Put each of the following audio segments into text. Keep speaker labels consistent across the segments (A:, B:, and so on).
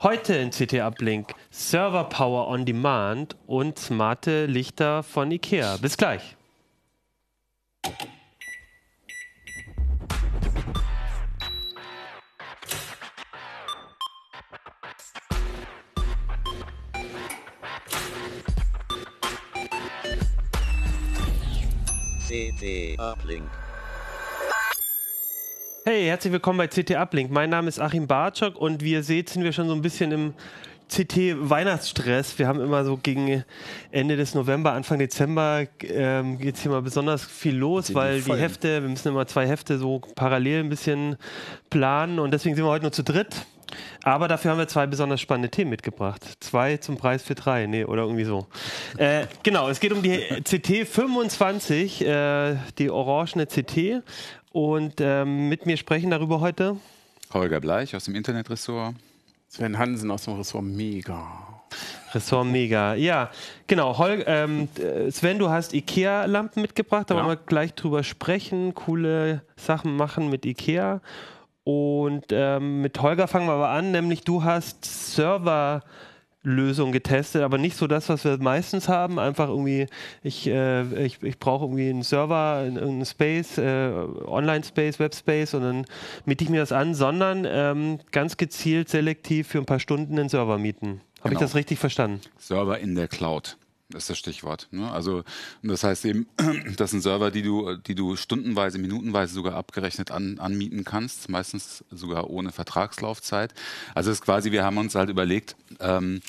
A: Heute in CT Uplink Server Power on Demand und smarte Lichter von IKEA. Bis gleich.
B: CT Uplink.
A: Hey, herzlich willkommen bei CT Uplink. Mein Name ist Achim Bartschok und wie ihr seht, sind wir schon so ein bisschen im CT Weihnachtsstress. Wir haben immer so gegen Ende des November, Anfang Dezember ähm, geht es hier mal besonders viel los, weil die Hefte, wir müssen immer zwei Hefte so parallel ein bisschen planen und deswegen sind wir heute nur zu dritt. Aber dafür haben wir zwei besonders spannende Themen mitgebracht. Zwei zum Preis für drei, nee, oder irgendwie so. Äh, genau, es geht um die CT 25, äh, die orangene CT. Und ähm, mit mir sprechen darüber heute
C: Holger Bleich aus dem Internetressort.
D: Sven Hansen aus dem Ressort Mega.
A: Ressort Mega. Ja, genau. Hol ähm, Sven, du hast IKEA-Lampen mitgebracht, da ja. wollen wir gleich drüber sprechen. Coole Sachen machen mit IKEA. Und ähm, mit Holger fangen wir aber an, nämlich du hast Server. Lösung getestet, aber nicht so das, was wir meistens haben. Einfach irgendwie, ich, äh, ich, ich brauche irgendwie einen Server, einen Space, äh, Online-Space, Web-Space und dann miete ich mir das an, sondern ähm, ganz gezielt selektiv für ein paar Stunden einen Server mieten. Habe genau. ich das richtig verstanden?
C: Server in der Cloud. Das ist das Stichwort. Ne? Also das heißt eben, das sind Server, die du, die du stundenweise, minutenweise sogar abgerechnet an, anmieten kannst, meistens sogar ohne Vertragslaufzeit. Also es ist quasi, wir haben uns halt überlegt, ähm,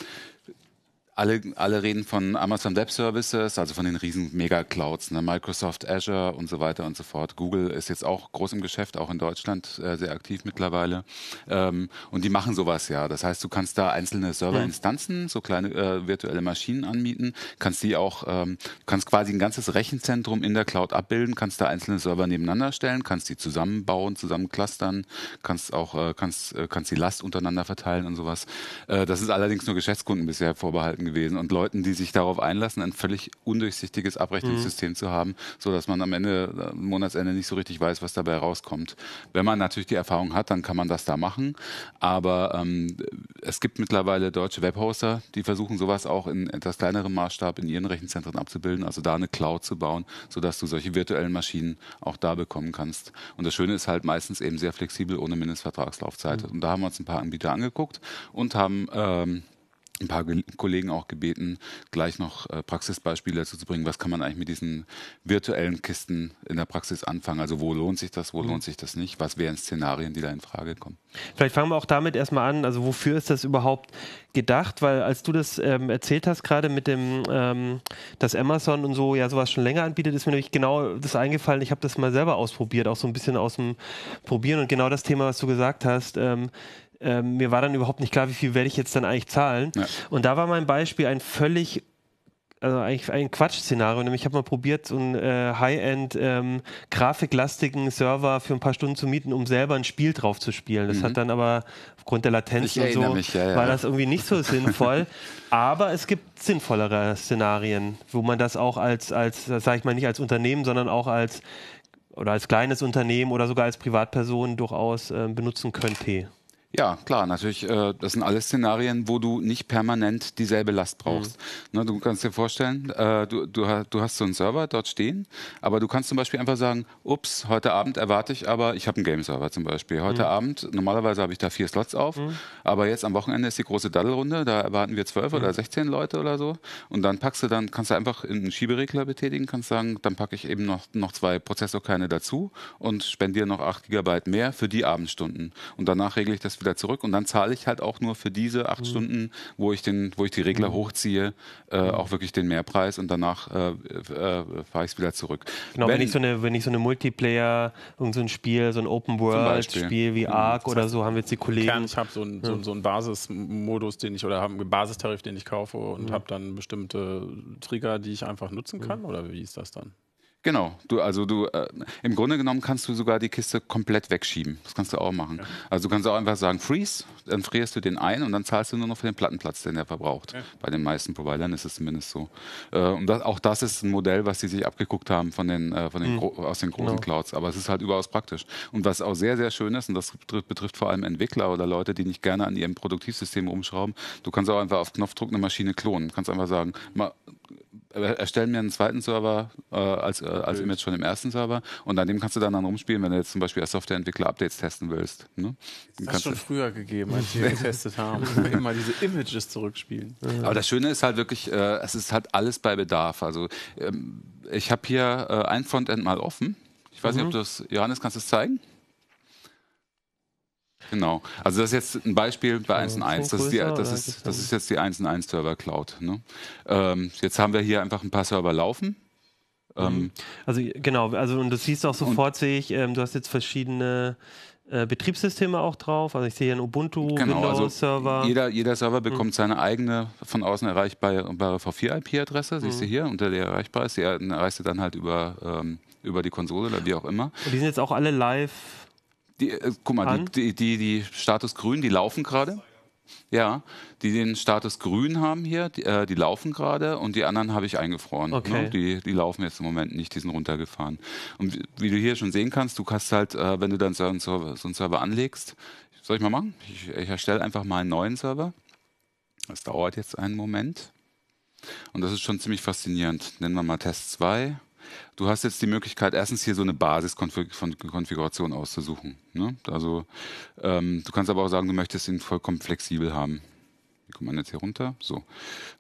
C: alle, alle reden von Amazon Web Services, also von den riesen Mega-Clouds, ne? Microsoft Azure und so weiter und so fort. Google ist jetzt auch groß im Geschäft, auch in Deutschland äh, sehr aktiv mittlerweile. Ähm, und die machen sowas ja. Das heißt, du kannst da einzelne Serverinstanzen, so kleine äh, virtuelle Maschinen anmieten, kannst die auch, ähm, kannst quasi ein ganzes Rechenzentrum in der Cloud abbilden, kannst da einzelne Server nebeneinander stellen, kannst die zusammenbauen, zusammenclustern, kannst auch, äh, kannst, äh, kannst die Last untereinander verteilen und sowas. Äh, das ist allerdings nur Geschäftskunden bisher vorbehalten gewesen und Leuten, die sich darauf einlassen, ein völlig undurchsichtiges Abrechnungssystem mhm. zu haben, so dass man am Ende, am Monatsende nicht so richtig weiß, was dabei rauskommt. Wenn man natürlich die Erfahrung hat, dann kann man das da machen. Aber ähm, es gibt mittlerweile deutsche Webhoster, die versuchen sowas auch in etwas kleinerem Maßstab in ihren Rechenzentren abzubilden, also da eine Cloud zu bauen, sodass du solche virtuellen Maschinen auch da bekommen kannst. Und das Schöne ist halt meistens eben sehr flexibel ohne Mindestvertragslaufzeit. Mhm. Und da haben wir uns ein paar Anbieter angeguckt und haben ähm, ein paar Kollegen auch gebeten, gleich noch äh, Praxisbeispiele dazu zu bringen. Was kann man eigentlich mit diesen virtuellen Kisten in der Praxis anfangen? Also wo lohnt sich das, wo mhm. lohnt sich das nicht? Was wären Szenarien, die da in Frage kommen?
A: Vielleicht fangen wir auch damit erstmal an. Also wofür ist das überhaupt gedacht? Weil als du das ähm, erzählt hast, gerade mit dem, ähm, dass Amazon und so ja sowas schon länger anbietet, ist mir nämlich genau das eingefallen. Ich habe das mal selber ausprobiert, auch so ein bisschen aus dem Probieren und genau das Thema, was du gesagt hast. Ähm, ähm, mir war dann überhaupt nicht klar, wie viel werde ich jetzt dann eigentlich zahlen. Ja. Und da war mein Beispiel ein völlig also eigentlich ein Quatsch-Szenario. Nämlich ich habe mal probiert, so einen äh, High-End ähm, grafiklastigen Server für ein paar Stunden zu mieten, um selber ein Spiel drauf zu spielen. Das mhm. hat dann aber aufgrund der Latenz und so mich, ja, ja. war das irgendwie nicht so sinnvoll. aber es gibt sinnvollere Szenarien, wo man das auch als, als, sage ich mal, nicht als Unternehmen, sondern auch als oder als kleines Unternehmen oder sogar als Privatperson durchaus äh, benutzen könnte.
C: Ja, klar, natürlich. Äh, das sind alles Szenarien, wo du nicht permanent dieselbe Last brauchst. Mhm. Ne, du kannst dir vorstellen, äh, du, du, du, hast so einen Server dort stehen, aber du kannst zum Beispiel einfach sagen, ups, heute Abend erwarte ich aber, ich habe einen Game-Server zum Beispiel. Heute mhm. Abend, normalerweise habe ich da vier Slots auf, mhm. aber jetzt am Wochenende ist die große Daddelrunde, da erwarten wir zwölf oder mhm. sechzehn Leute oder so. Und dann packst du dann, kannst du einfach einen Schieberegler betätigen, kannst sagen, dann packe ich eben noch, noch zwei Prozessorkerne dazu und spendiere noch acht Gigabyte mehr für die Abendstunden. Und danach regle ich das wieder zurück und dann zahle ich halt auch nur für diese acht mhm. Stunden, wo ich den, wo ich die Regler mhm. hochziehe, äh, mhm. auch wirklich den Mehrpreis und danach äh, äh, fahre ich es wieder zurück.
A: Genau, wenn, wenn, ich so eine, wenn ich so eine Multiplayer, irgend so ein Spiel, so ein Open World Spiel wie Ark mhm. oder so, haben wir jetzt die Kollegen. Kern,
D: ich habe so einen so, so Basismodus, den ich oder habe einen Basistarif, den ich kaufe und mhm. habe dann bestimmte Trigger, die ich einfach nutzen kann. Mhm. Oder wie ist das dann?
C: Genau, du, also du, äh, im Grunde genommen kannst du sogar die Kiste komplett wegschieben. Das kannst du auch machen. Ja. Also du kannst auch einfach sagen, freeze, dann frierst du den ein und dann zahlst du nur noch für den Plattenplatz, den der verbraucht. Ja. Bei den meisten Providern ist es zumindest so. Äh, und das, auch das ist ein Modell, was die sich abgeguckt haben von den, äh, von den mhm. aus den großen genau. Clouds. Aber es ist halt überaus praktisch. Und was auch sehr, sehr schön ist, und das betrifft, betrifft vor allem Entwickler oder Leute, die nicht gerne an ihrem Produktivsystem rumschrauben, du kannst auch einfach auf Knopfdruck eine Maschine klonen. Du kannst einfach sagen, mal, erstellen mir einen zweiten Server äh, als, äh, als Image von dem ersten Server und an dem kannst du dann, dann rumspielen, wenn du jetzt zum Beispiel als Softwareentwickler-Updates testen willst. Ne?
D: Das hat schon früher gegeben, als wir getestet haben. immer diese Images zurückspielen.
C: Aber das Schöne ist halt wirklich, äh, es ist halt alles bei Bedarf. Also ähm, ich habe hier äh, ein Frontend mal offen. Ich weiß mhm. nicht, ob mhm. du das, Johannes, kannst du es zeigen? Genau. Also das ist jetzt ein Beispiel bei 1.1. Das, ist das, ist, das ist jetzt die 1.1 Server Cloud. Ne? Ähm, jetzt haben wir hier einfach ein paar Server laufen.
A: Ähm, mhm. also genau, also und du siehst auch sofort, sehe ich, ähm, du hast jetzt verschiedene äh, Betriebssysteme auch drauf. Also ich sehe hier einen Ubuntu, genau, Windows-Server.
C: Also jeder, jeder Server bekommt mhm. seine eigene von außen erreichbare V4-IP-Adresse, siehst mhm. du hier, unter der erreichbar ist. Die erreichst du dann halt über, ähm, über die Konsole oder wie auch immer.
A: Und die sind jetzt auch alle live
C: die, äh, guck mal, die, die, die, Status grün, die laufen gerade. Ja, die den Status grün haben hier, die, äh, die laufen gerade und die anderen habe ich eingefroren. Okay. Ne? Die, die laufen jetzt im Moment nicht, die sind runtergefahren. Und wie, wie du hier schon sehen kannst, du kannst halt, äh, wenn du dann so einen, Server, so einen Server anlegst, soll ich mal machen? Ich, ich erstelle einfach mal einen neuen Server. Das dauert jetzt einen Moment. Und das ist schon ziemlich faszinierend. Nennen wir mal Test 2. Du hast jetzt die Möglichkeit, erstens hier so eine Basiskonfiguration auszusuchen. Ne? Also ähm, du kannst aber auch sagen, du möchtest ihn vollkommen flexibel haben. Wie kommt man jetzt hier runter? So.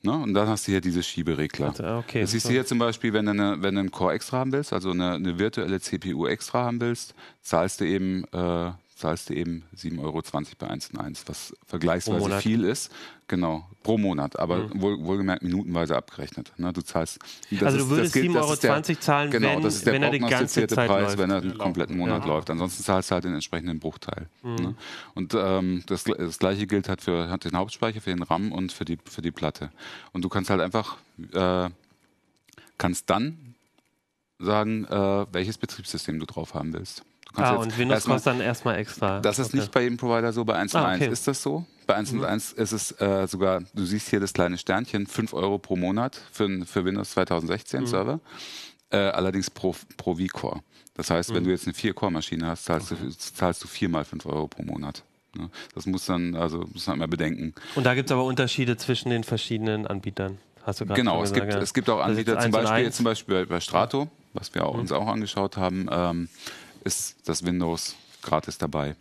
C: Ne? Und dann hast du hier diese Schieberegler. Okay, das siehst du hier zum Beispiel, wenn du, eine, wenn du einen Core extra haben willst, also eine, eine virtuelle CPU extra haben willst, zahlst du eben äh, zahlst du eben 7,20 Euro bei 1&1, was vergleichsweise viel ist. Genau, pro Monat, aber mhm. wohl, wohlgemerkt minutenweise abgerechnet. Ne, du zahlst.
A: also du würdest 7,20 Euro der, zahlen,
C: genau,
A: wenn,
C: das ist der
A: wenn er die ganze Zeit
C: Preis,
A: läuft.
C: wenn er den kompletten Monat ja. läuft. Ansonsten zahlst du halt den entsprechenden Bruchteil. Mhm. Ne? Und ähm, das, das, gleiche gilt halt für hat den Hauptspeicher, für den RAM und für die, für die Platte. Und du kannst halt einfach, äh, kannst dann sagen, äh, welches Betriebssystem du drauf haben willst.
A: Ah, und Windows kostet dann erstmal extra.
C: Das ist okay. nicht bei jedem Provider so, bei 1 ah, okay. ist das so. Bei 1 mhm. ist es äh, sogar, du siehst hier das kleine Sternchen, 5 Euro pro Monat für, für Windows 2016 mhm. Server. Äh, allerdings pro, pro V-Core. Das heißt, mhm. wenn du jetzt eine 4-Core-Maschine hast, zahlst, okay. du, zahlst du viermal 5 Euro pro Monat. Ne? Das muss dann, also muss man immer bedenken.
A: Und da gibt es aber Unterschiede zwischen den verschiedenen Anbietern. Hast du
C: genau, es gibt, ja. es gibt auch Anbieter, zum Beispiel, zum Beispiel bei Strato, was wir auch, mhm. uns auch angeschaut haben. Ähm, ist das Windows gratis dabei.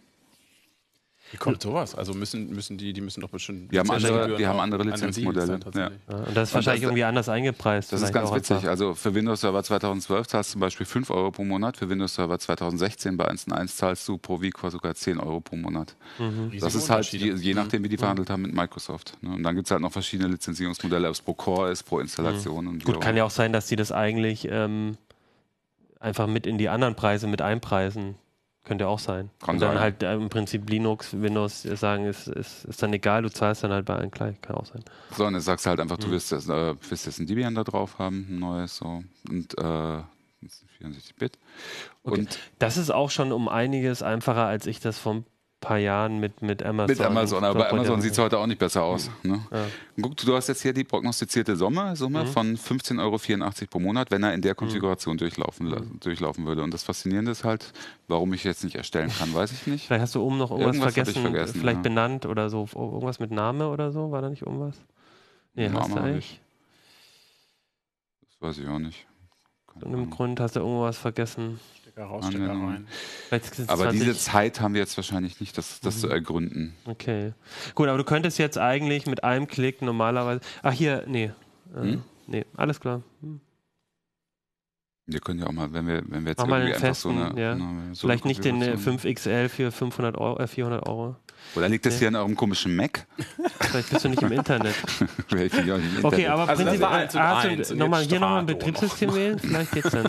D: Wie kommt sowas? Also müssen, müssen die, die müssen doch bestimmt.
C: Die haben andere, die haben andere Lizenzmodelle.
A: Ja. Und das ist wahrscheinlich das, irgendwie anders eingepreist.
C: Das ist ganz witzig. Also für Windows Server 2012 zahlst du zum Beispiel 5 Euro pro Monat. Für Windows Server 2016 bei 1.1 zahlst du pro vCore sogar 10 Euro pro Monat. Mhm. Das ist halt je, je, nachdem, wie die mhm. verhandelt haben mit Microsoft. Ne? Und dann gibt es halt noch verschiedene Lizenzierungsmodelle, ob es pro Core ist, pro Installation. Mhm.
A: Gut, kann ja auch sein, dass die das eigentlich. Ähm einfach mit in die anderen Preise mit einpreisen. Könnte auch sein. Kann und dann sein. halt äh, im Prinzip Linux, Windows sagen, ist, ist, ist dann egal, du zahlst dann halt bei allen gleich. Kann auch sein.
C: So, und dann sagst du halt einfach, du mhm. willst, jetzt, äh, willst jetzt ein Debian da drauf haben, ein neues so. Und äh, 64-Bit.
A: Okay. das ist auch schon um einiges einfacher, als ich das vom paar Jahren mit, mit Amazon.
C: Mit Amazon, aber bei Amazon sieht es heute auch nicht besser aus. Ne? Ja. Guck, du hast jetzt hier die prognostizierte Summe, Summe mhm. von 15,84 Euro pro Monat, wenn er in der mhm. Konfiguration mhm. durchlaufen, durchlaufen würde. Und das Faszinierende ist halt, warum ich jetzt nicht erstellen kann, weiß ich nicht.
A: Vielleicht hast du oben noch irgendwas, irgendwas vergessen, vergessen, vielleicht ja. benannt oder so, irgendwas mit Name oder so, war da nicht irgendwas?
C: Nee, Name hast du eigentlich? Das weiß ich auch nicht.
A: Aus irgendeinem Grund hast du irgendwas vergessen.
D: Stecker raus, Stecker rein.
C: Aber diese Zeit haben wir jetzt wahrscheinlich nicht, das, das mhm. zu ergründen.
A: Okay. Gut, aber du könntest jetzt eigentlich mit einem Klick normalerweise. Ach, hier, nee. Äh, hm? Nee, alles klar. Hm.
C: Wir können ja auch mal, wenn wir, wenn wir jetzt
A: Mach irgendwie einfach festen, so eine. Ja. So Vielleicht eine nicht den 5XL äh, für 500 Euro, äh, 400 Euro.
C: Oder liegt das nee. hier an eurem komischen Mac?
A: Vielleicht bist du nicht im Internet. nicht im Internet. Okay, aber also prinzipiell, hast du nochmal, hier nochmal ein Betriebssystem wählen? Vielleicht geht's dann.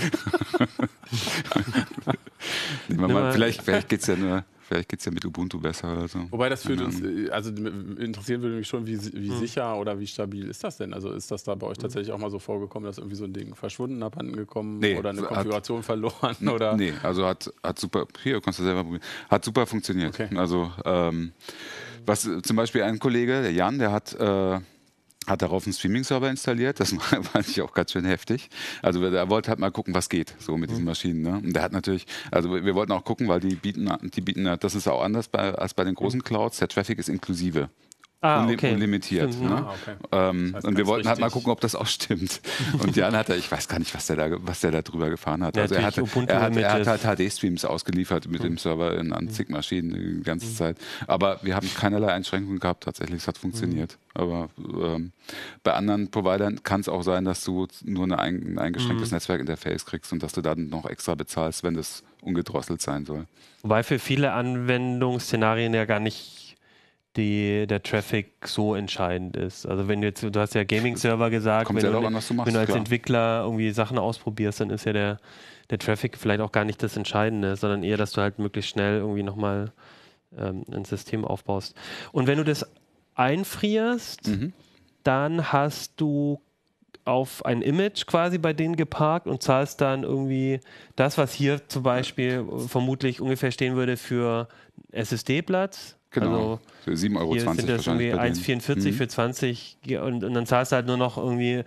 C: mal, vielleicht vielleicht geht es ja nur. Vielleicht geht es ja mit Ubuntu besser oder so.
D: Wobei das für
C: Keine
D: uns, äh, also interessieren würde mich schon, wie, si-
C: Hm.
D: wie sicher oder wie stabil ist das denn? Also ist das da bei euch tatsächlich auch mal so vorgekommen, dass irgendwie so ein Ding verschwunden, abhanden gekommen
C: Nee,
D: oder eine
C: hat-
D: Konfiguration verloren? Oder?
C: Nee, also hat, hat super, hier kannst du selber probieren, hat super funktioniert.
D: Okay.
C: Also ähm, was zum Beispiel ein Kollege, der Jan, der hat äh, hat darauf einen Streaming-Server installiert. Das fand ich auch ganz schön heftig. Also er wollte halt mal gucken, was geht so mit
D: Mhm.
C: diesen Maschinen. Ne? Und der hat natürlich, also wir wollten auch gucken, weil die bieten, die bieten, das ist auch anders bei, als bei den großen Clouds. Der Traffic ist inklusive.
A: Ah,
C: Unli-
A: okay.
C: Unlimitiert.
A: Stimmt,
C: ne?
D: Ah, okay.
C: Ähm,
D: Das heißt,
C: und wir wollten halt mal
D: richtig.
C: gucken, ob das auch stimmt. Und Jan hat ich weiß gar nicht, was der da, was der da drüber gefahren hat.
A: Ja,
C: also er hat, er hat, er hat halt HD-Streams ausgeliefert mit dem Server in, an zig Maschinen die ganze Zeit. Aber wir haben keinerlei Einschränkungen gehabt, tatsächlich. Es hat funktioniert. Aber ähm, bei anderen Providern kann es auch sein, dass du nur eine ein, ein eingeschränktes Netzwerkinterface kriegst und dass du dann noch extra bezahlst, wenn das ungedrosselt sein soll.
A: Wobei für viele Anwendungsszenarien ja gar nicht die, der Traffic so entscheidend ist. Also wenn du jetzt, du hast ja Gaming-Server gesagt,
C: Kommt
A: wenn du,
C: an, machst,
A: wenn du als
C: klar.
A: Entwickler irgendwie Sachen ausprobierst, dann ist ja der, der Traffic vielleicht auch gar nicht das Entscheidende, sondern eher, dass du halt möglichst schnell irgendwie nochmal ähm, ein System aufbaust. Und wenn du das einfrierst,
C: Mhm.
A: dann hast du auf ein Image quasi bei denen geparkt und zahlst dann irgendwie das, was hier zum Beispiel vermutlich ungefähr stehen würde für SSD-Platz.
C: Genau.
A: Also
C: Für 7,20 Euro
A: hier sind das irgendwie
C: bei denen.
A: 1,44
C: Mhm.
A: für 20 Ge- und, und dann zahlst du halt nur noch irgendwie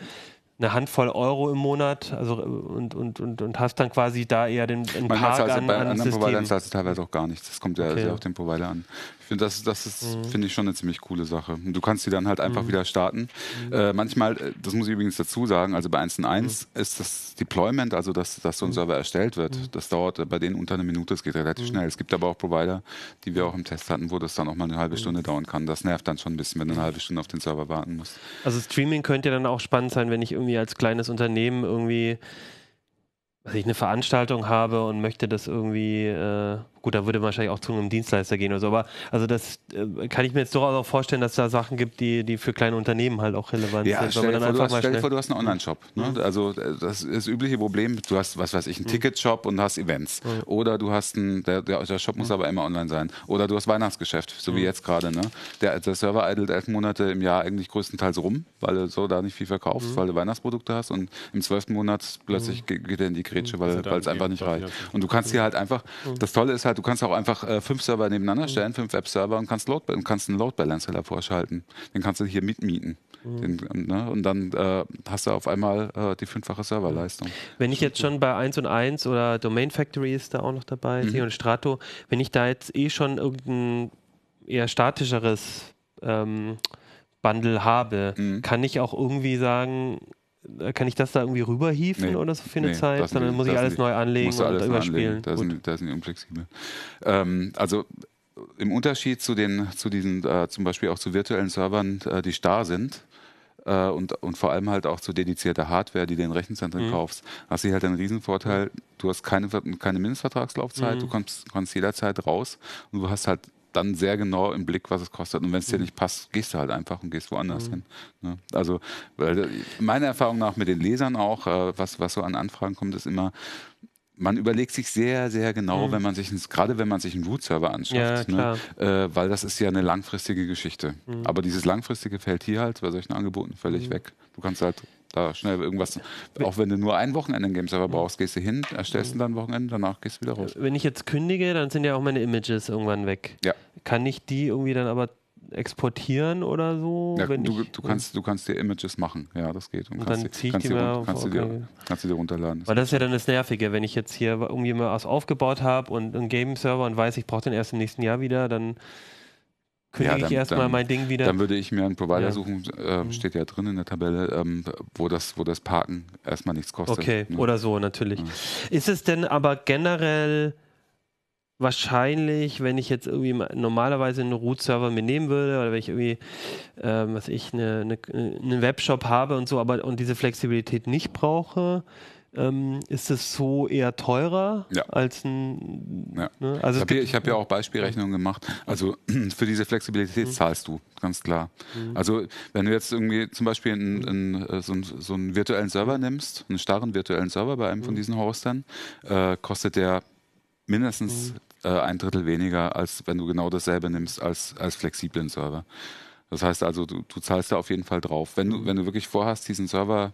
A: eine Handvoll Euro im Monat also und, und, und, und hast dann quasi da eher den
C: Manchmal
A: Park an,
C: bei
A: an
C: anderen Providern
A: Systemen.
C: zahlst du teilweise auch gar nichts. Das kommt ja
A: Okay.
C: Sehr auf den Provider an. Das, das ist, finde ich schon eine ziemlich coole Sache. Und du kannst die dann halt einfach wieder starten.
A: Mhm.
C: Äh, manchmal, äh, das muss ich übrigens dazu sagen, also bei 1.1 ist das Deployment, also dass, dass
A: Mhm.
C: so ein Server erstellt wird, das dauert äh, bei denen unter einer Minute, es geht relativ schnell. Es gibt aber auch Provider, die wir auch im Test hatten, wo das dann auch mal eine
A: Mhm.
C: halbe Stunde dauern kann. Das nervt dann schon ein bisschen, wenn du eine halbe Stunde auf den Server warten musst.
A: Also Streaming könnte ja dann auch spannend sein, wenn ich irgendwie als kleines Unternehmen irgendwie was ich eine Veranstaltung habe und möchte das irgendwie, äh, gut, da würde man wahrscheinlich auch zu einem Dienstleister gehen oder so, aber also das äh, kann ich mir jetzt durchaus auch vorstellen, dass da Sachen gibt, die, die für kleine Unternehmen halt auch relevant
C: Ja,
A: sind.
C: stell dir, vor, du hast, stell dir vor, du hast einen Online-Shop. Ne? Also äh, das ist das übliche Problem. Du hast, was weiß ich, einen Ticket-Shop und hast Events. Oder du hast einen, der, der, der Shop muss aber immer online sein. Oder du hast Weihnachtsgeschäft, so wie jetzt gerade. Ne? Der, der Server idelt elf Monate im Jahr eigentlich größtenteils rum, weil du so da nicht viel verkaufst, weil du Weihnachtsprodukte hast und im zwölften Monat plötzlich ge- geht er in die Grätsche, weil es einfach nicht reicht. Und du kannst hier halt einfach, das Tolle ist halt, du kannst auch einfach äh, fünf Server nebeneinander stellen, fünf Webserver und kannst, Load, kannst einen Load Balancer davor schalten. Den kannst du hier mitmieten. Den, ne? Und dann äh, hast du auf einmal äh, die fünffache Serverleistung.
A: Wenn ich jetzt schon bei 1 und 1 oder Domain Factory ist da auch noch dabei,
C: Mhm.
A: und Strato, wenn ich da jetzt eh schon irgendein eher statischeres ähm, Bundle habe,
C: Mhm.
A: kann ich auch irgendwie sagen, kann ich das da irgendwie rüberhieven
C: Nee.
A: oder so für eine
C: Nee,
A: Zeit? Sondern
C: die-
A: muss ich alles
C: die-
A: neu anlegen und
C: alles
A: überspielen.
C: Da sind, da sind die unflexibel. Ähm, also im Unterschied zu den, zu diesen, äh, zum Beispiel auch zu virtuellen Servern, äh, die starr sind, äh, und, und vor allem halt auch zu dedizierter Hardware, die du in Rechenzentren
A: Mhm.
C: kaufst, hast du hier halt einen Riesenvorteil. Du hast keine, keine Mindestvertragslaufzeit,
A: Mhm.
C: du kannst, kannst jederzeit raus und du hast halt dann sehr genau im Blick, was es kostet. Und wenn es
A: Mhm.
C: dir nicht passt, gehst du halt einfach und gehst woanders hin. Ne? Also weil, äh, meiner Erfahrung nach mit den Lesern auch, äh, was, was so an Anfragen kommt, ist immer, man überlegt sich sehr, sehr genau, wenn man sich, gerade wenn man sich einen Root-Server anschaut,
A: Mhm. Ja,
C: ne? äh, weil das ist ja eine langfristige Geschichte.
A: Mhm.
C: Aber dieses langfristige fällt hier halt bei solchen Angeboten völlig weg. Du kannst halt da schnell irgendwas, auch wenn du nur ein Wochenende einen Game-Server
A: Mhm.
C: brauchst, gehst du hin, erstellst ihn dann ein Wochenende, danach gehst du wieder raus.
A: Wenn ich jetzt kündige, dann sind ja auch meine Images irgendwann weg.
C: Ja.
A: Kann ich die irgendwie dann aber exportieren oder so?
C: Ja,
A: wenn
C: du,
A: ich,
C: du, kannst, du kannst dir Images machen, ja, das geht.
A: Und
C: kannst
A: dann
C: die-
A: zieh ich die
C: run-
A: auf-
C: kannst, du
A: okay.
C: dir, kannst du dir runterladen.
A: Weil das ist ja dann das Nervige, wenn ich jetzt hier irgendwie mal was aufgebaut habe und einen Game-Server und weiß, ich brauche den erst im nächsten Jahr wieder, dann kündige
C: Ja, dann-
A: ich erstmal
C: dann-
A: mein Ding wieder.
C: Dann würde ich mir einen Provider
A: Ja.
C: suchen, äh, steht ja drin in der Tabelle, ähm, wo, das, wo das Parken erstmal nichts kostet.
A: Okay,
C: ne?
A: oder so natürlich.
C: Ja.
A: Ist es denn aber generell wahrscheinlich, wenn ich jetzt irgendwie mal normalerweise einen Root-Server mir nehmen würde oder wenn ich irgendwie, ähm, was ich, eine, eine, einen Webshop habe und so, aber und diese Flexibilität nicht brauche, ähm, ist es so eher teurer
C: Ja.
A: als ein.
C: Ja.
A: Ne? Also
C: Ich habe ja, hab ja auch Beispielrechnungen gemacht. Also für diese Flexibilität
A: Mhm.
C: zahlst du, ganz klar. Also wenn du jetzt irgendwie zum Beispiel einen, einen, äh, so, einen, so einen virtuellen Server nimmst, einen starren virtuellen Server bei einem
A: Mhm.
C: von diesen Hostern, äh, kostet der mindestens äh, ein Drittel weniger, als wenn du genau dasselbe nimmst als, als flexiblen Server. Das heißt also, du, du zahlst da auf jeden Fall drauf. Wenn du, wenn du wirklich vorhast, diesen Server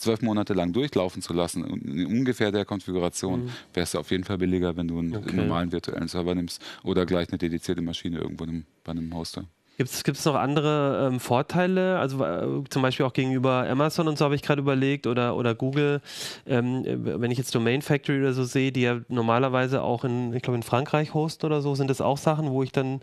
C: zwölf Monate lang durchlaufen zu lassen, in ungefähr der Konfiguration, mhm. wäre es auf jeden Fall billiger, wenn du einen, okay. normalen virtuellen Server nimmst oder gleich eine dedizierte Maschine irgendwo in einem, bei einem Hoster.
A: Gibt es noch andere ähm, Vorteile? Also äh, zum Beispiel auch gegenüber Amazon und so habe ich gerade überlegt oder, oder Google. Ähm, wenn ich jetzt Domain Factory oder so sehe, die ja normalerweise auch in, ich glaube in Frankreich hosten oder so, sind das auch Sachen, wo ich dann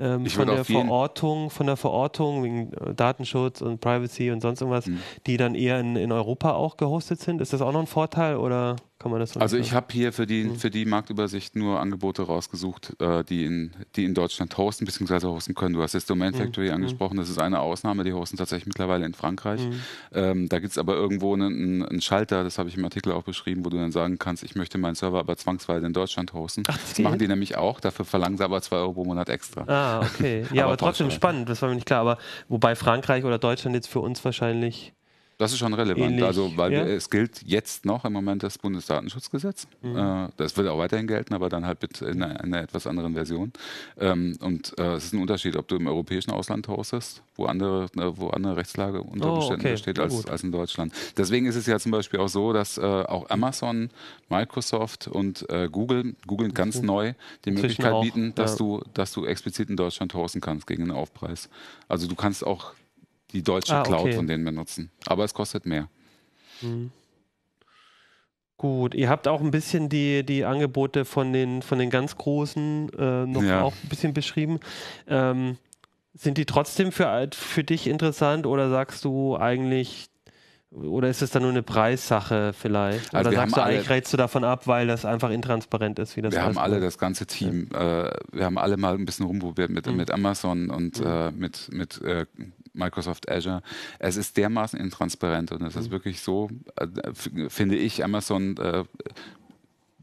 A: ähm, von der Verortung, von der Verortung wegen äh, Datenschutz und Privacy und sonst irgendwas, mhm. die dann eher in, in Europa auch gehostet sind. Ist das auch noch ein Vorteil oder kann man das
C: so Also ich habe hier für die, mhm. für die Marktübersicht nur Angebote rausgesucht, äh, die, in, die in Deutschland hosten bzw. hosten können. Du hast jetzt Domain mhm. Factory mhm. angesprochen, das ist eine Ausnahme, die hosten tatsächlich mittlerweile in Frankreich. Mhm. Ähm, da gibt es aber irgendwo einen, einen Schalter, das habe ich im Artikel auch beschrieben, wo du dann sagen kannst, ich möchte meinen Server aber zwangsweise in Deutschland hosten. Ach, das, das machen die nämlich auch, dafür verlangen sie aber 2 Euro pro Monat extra.
A: Ah, Ah, okay. Ja, aber, aber trotzdem spannend, das war mir nicht klar. Aber wobei Frankreich oder Deutschland jetzt für uns wahrscheinlich
C: das ist schon relevant. Ähnlich, also, weil ja. es gilt jetzt noch im Moment das Bundesdatenschutzgesetz. Mhm. Äh, das wird auch weiterhin gelten, aber dann halt mit in einer, einer etwas anderen Version. Ähm, und äh, es ist ein Unterschied, ob du im europäischen Ausland hostest, wo andere, äh, wo andere Rechtslage unter Umständen oh, okay. besteht als, als in Deutschland. Deswegen ist es ja zum Beispiel auch so, dass auch Amazon, Microsoft und Google, Google ganz mhm. neu die Möglichkeit bieten, dass ja. du, dass du explizit in Deutschland hosten kannst gegen einen Aufpreis. Also du kannst auch die deutsche ah, Cloud okay. von denen benutzen. Aber es kostet mehr. Mhm.
A: Gut, ihr habt auch ein bisschen die, die Angebote von den, von den ganz Großen äh, noch ja. auch ein bisschen beschrieben. Ähm, sind die trotzdem für, für dich interessant oder sagst du eigentlich, oder ist es dann nur eine Preissache vielleicht? Also Oder sagst du, eigentlich rätst du davon ab, weil das einfach intransparent ist, wie das
C: Wir haben alle, das ganze Team, äh, wir haben alle mal ein bisschen rumprobiert mit, mhm. mit Amazon und mhm. äh, mit, mit äh, Microsoft Azure. Es ist dermaßen intransparent und es ist mhm. wirklich so, äh, finde ich, Amazon äh,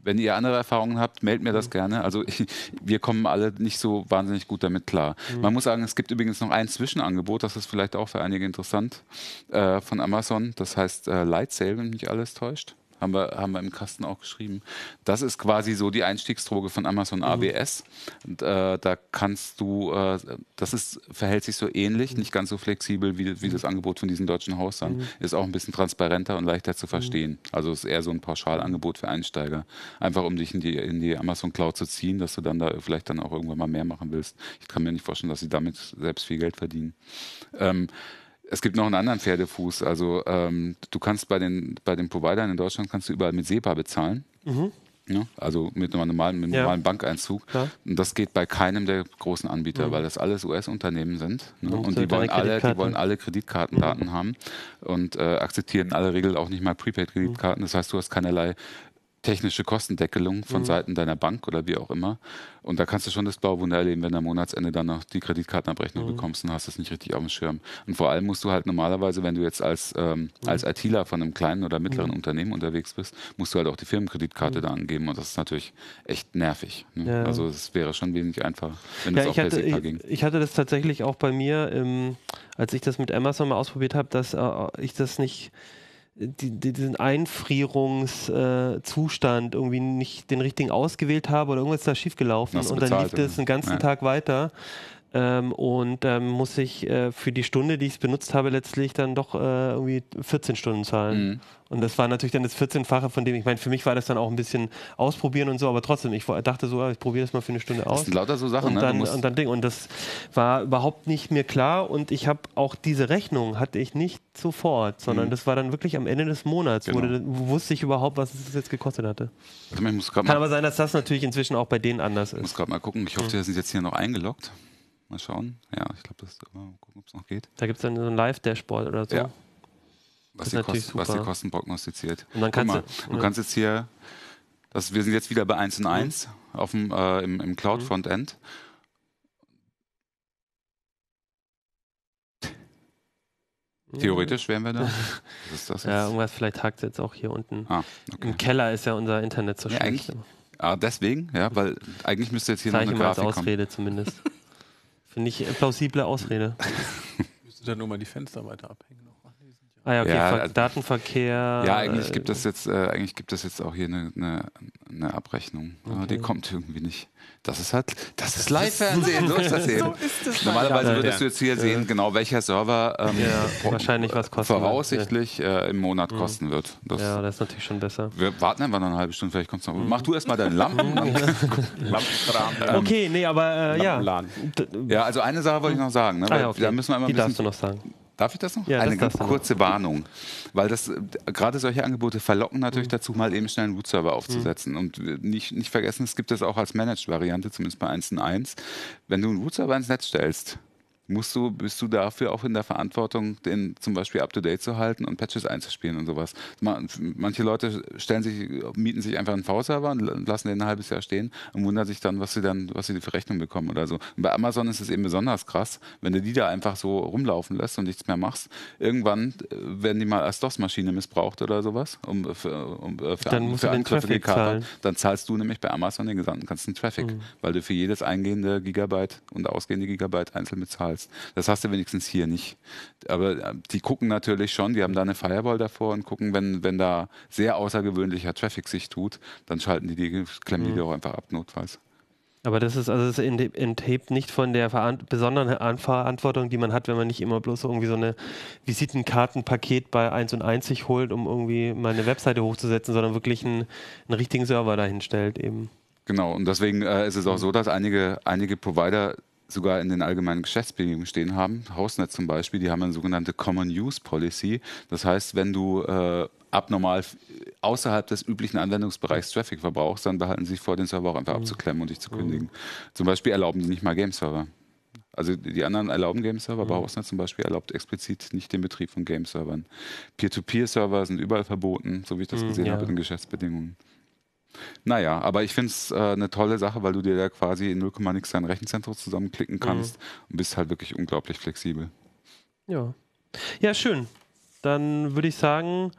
C: wenn ihr andere Erfahrungen habt, meldet mir das mhm. gerne. Also ich, wir kommen alle nicht so wahnsinnig gut damit klar. Mhm. Man muss sagen, es gibt übrigens noch ein Zwischenangebot, das ist vielleicht auch für einige interessant, äh, von Amazon. Das heißt äh, Light Sale, wenn mich alles täuscht haben wir, haben wir im Kasten auch geschrieben. Das ist quasi so die Einstiegsdroge von Amazon ABS. Mhm. Und, äh, da kannst du, äh, das ist, verhält sich so ähnlich, mhm. nicht ganz so flexibel wie, wie das Angebot von diesen deutschen Hausern. Mhm. Ist auch ein bisschen transparenter und leichter zu verstehen. Mhm. Also ist eher so ein Pauschalangebot für Einsteiger. Einfach um dich in die, in die Amazon Cloud zu ziehen, dass du dann da vielleicht dann auch irgendwann mal mehr machen willst. Ich kann mir nicht vorstellen, dass sie damit selbst viel Geld verdienen. Ähm, es gibt noch einen anderen Pferdefuß. Also ähm, du kannst bei den, bei den Providern in Deutschland kannst du überall mit SEPA bezahlen. Mhm. Ja, also mit einem normalen, mit ja. normalen Bankeinzug. Ja. Und das geht bei keinem der großen Anbieter, mhm. weil das alles US-Unternehmen sind. Ne? Und, und die wollen, alle, die wollen alle Kreditkartendaten mhm. haben und äh, akzeptieren in aller Regel auch nicht mal Prepaid-Kreditkarten. Das heißt, du hast keinerlei technische Kostendeckelung von mhm. Seiten deiner Bank oder wie auch immer. Und da kannst du schon das blaue Wunder erleben, wenn du am Monatsende dann noch die Kreditkartenabrechnung mhm. bekommst und hast das nicht richtig auf dem Schirm. Und vor allem musst du halt normalerweise, wenn du jetzt als, ähm, mhm. als ITler von einem kleinen oder mittleren mhm. Unternehmen unterwegs bist, musst du halt auch die Firmenkreditkarte mhm. da angeben und das ist natürlich echt nervig. Ne? Ja. Also es wäre schon wesentlich einfacher, wenn ja, es auch per SEPA ging.
A: Ich hatte das tatsächlich auch bei mir, ähm, als ich das mit Amazon mal ausprobiert habe, dass äh, ich das nicht die, diesen Einfrierungszustand äh, irgendwie nicht den richtigen ausgewählt habe oder irgendwas ist da schiefgelaufen und dann lief das den ganzen ja. Tag weiter. Ähm, und ähm, muss ich äh, für die Stunde, die ich es benutzt habe, letztlich dann doch äh, irgendwie 14 Stunden zahlen. Mhm. Und das war natürlich dann das 14-fache von dem, ich meine, für mich war das dann auch ein bisschen ausprobieren und so, aber trotzdem, ich dachte so, ah, ich probiere das mal für eine Stunde aus. Das
C: sind lauter so Sachen,
A: und
C: ne?
A: dann, und dann Ding. Und das war überhaupt nicht mir klar und ich habe auch diese Rechnung hatte ich nicht sofort, sondern mhm. das war dann wirklich am Ende des Monats, genau. wurde, wusste ich überhaupt, was es jetzt gekostet hatte. Kann aber sein, dass das natürlich inzwischen auch bei denen anders ist. Ich
C: muss gerade mal gucken, ich hoffe, ja. die sind jetzt hier noch eingeloggt. Mal schauen. Ja, ich glaube, das mal gucken, ob es noch geht.
A: Da gibt es dann so ein Live-Dashboard oder so. Ja.
C: Was die, Kost, was, die Kosten prognostiziert. Und dann kannst mal, du, du kannst jetzt hier, das, wir sind jetzt wieder bei 1 und 1 mhm. auf dem, äh, im, im Cloud-Frontend. Mhm. Theoretisch wären wir da.
A: Was ist das jetzt? Ja, irgendwas, vielleicht hakt es jetzt auch hier unten. Ah, okay. Im Keller ist ja unser Internet so ja, schlecht.
C: Ah, deswegen, ja, weil eigentlich müsste jetzt hier Zeige noch eine Grafik
A: als Ausrede kommen. zumindest. Finde ich eine plausible Ausrede.
D: Müsste dann nur mal die Fenster weiter abhängen.
A: Ah ja, okay, ja, also, Datenverkehr.
C: Ja, eigentlich äh, gibt es jetzt, äh, eigentlich gibt es jetzt auch hier eine, eine, eine Abrechnung. Okay. Die kommt irgendwie nicht. Das ist halt, das ist Live-Fernsehen, du hast das sehen. so ist es Normalerweise würdest du jetzt hier sehen, genau welcher Server ähm,
A: ja, wahrscheinlich was kosten
C: voraussichtlich äh, im Monat mhm. kosten wird.
A: Das ja, das ist natürlich schon besser.
C: Wir warten einfach noch eine halbe Stunde, vielleicht kommt es noch. Mhm. Mach du erstmal deine Lampen.
A: Lampenkram. okay, nee, aber äh, ja.
C: Ja, also eine Sache wollte ich noch sagen. Ne,
A: ah, ja, okay.
C: Da müssen wir einmal
A: Die darfst du noch sagen.
C: Darf ich das noch?
A: Ja,
C: Eine
A: das
C: kurze noch. Warnung. Weil das äh, gerade solche Angebote verlocken natürlich mhm. dazu, mal eben schnell einen Root-Server aufzusetzen. Mhm. Und äh, nicht, nicht vergessen, es gibt das auch als Managed-Variante, zumindest bei 1.1. Wenn du einen Root-Server ins Netz stellst, musst du, bist du dafür auch in der Verantwortung, den zum Beispiel up to date zu halten und Patches einzuspielen und sowas. Manche Leute stellen sich, mieten sich einfach einen V-Server und lassen den ein halbes Jahr stehen und wundern sich dann, was sie dann, was sie für Rechnung bekommen oder so. Und bei Amazon ist es eben besonders krass, wenn du die da einfach so rumlaufen lässt und nichts mehr machst. Irgendwann äh, werden die mal als DOS-Maschine missbraucht oder sowas, um für, um, äh, für,
A: dann musst für du den Traffic zahlen.
C: Dann zahlst du nämlich bei Amazon den gesamten ganzen Traffic, mhm. weil du für jedes eingehende Gigabyte und ausgehende Gigabyte einzeln bezahlst zahlst. Das hast du wenigstens hier nicht. Aber äh, die gucken natürlich schon, die haben da eine Firewall davor und gucken, wenn, wenn da sehr außergewöhnlicher Traffic sich tut, dann schalten die die, klemmen die mhm. die auch einfach ab, notfalls.
A: Aber das ist also das enthebt nicht von der besonderen Verantwortung, die man hat, wenn man nicht immer bloß irgendwie so eine Visitenkartenpaket bei 1 und 1 sich holt, um irgendwie mal eine Webseite hochzusetzen, sondern wirklich einen, einen richtigen Server dahin stellt eben.
C: Genau, und deswegen äh, ist es auch so, dass einige, einige Provider sogar in den allgemeinen Geschäftsbedingungen stehen haben. Hausnet zum Beispiel, die haben eine sogenannte Common Use Policy. Das heißt, wenn du äh, abnormal außerhalb des üblichen Anwendungsbereichs Traffic verbrauchst, dann behalten sie sich vor, den Server auch einfach mhm. abzuklemmen und dich zu kündigen. Mhm. Zum Beispiel erlauben die nicht mal Game-Server. Also die anderen erlauben Game-Server, mhm. aber Hausnet zum Beispiel erlaubt explizit nicht den Betrieb von Game-Servern. Peer-to-Peer-Server sind überall verboten, so wie ich das mhm, gesehen ja. habe in den Geschäftsbedingungen. Naja, aber ich finde es äh, eine tolle Sache, weil du dir da quasi in 0, nix dein Rechenzentrum zusammenklicken kannst mhm. und bist halt wirklich unglaublich flexibel.
A: Ja. Ja, schön. Dann würde ich sagen,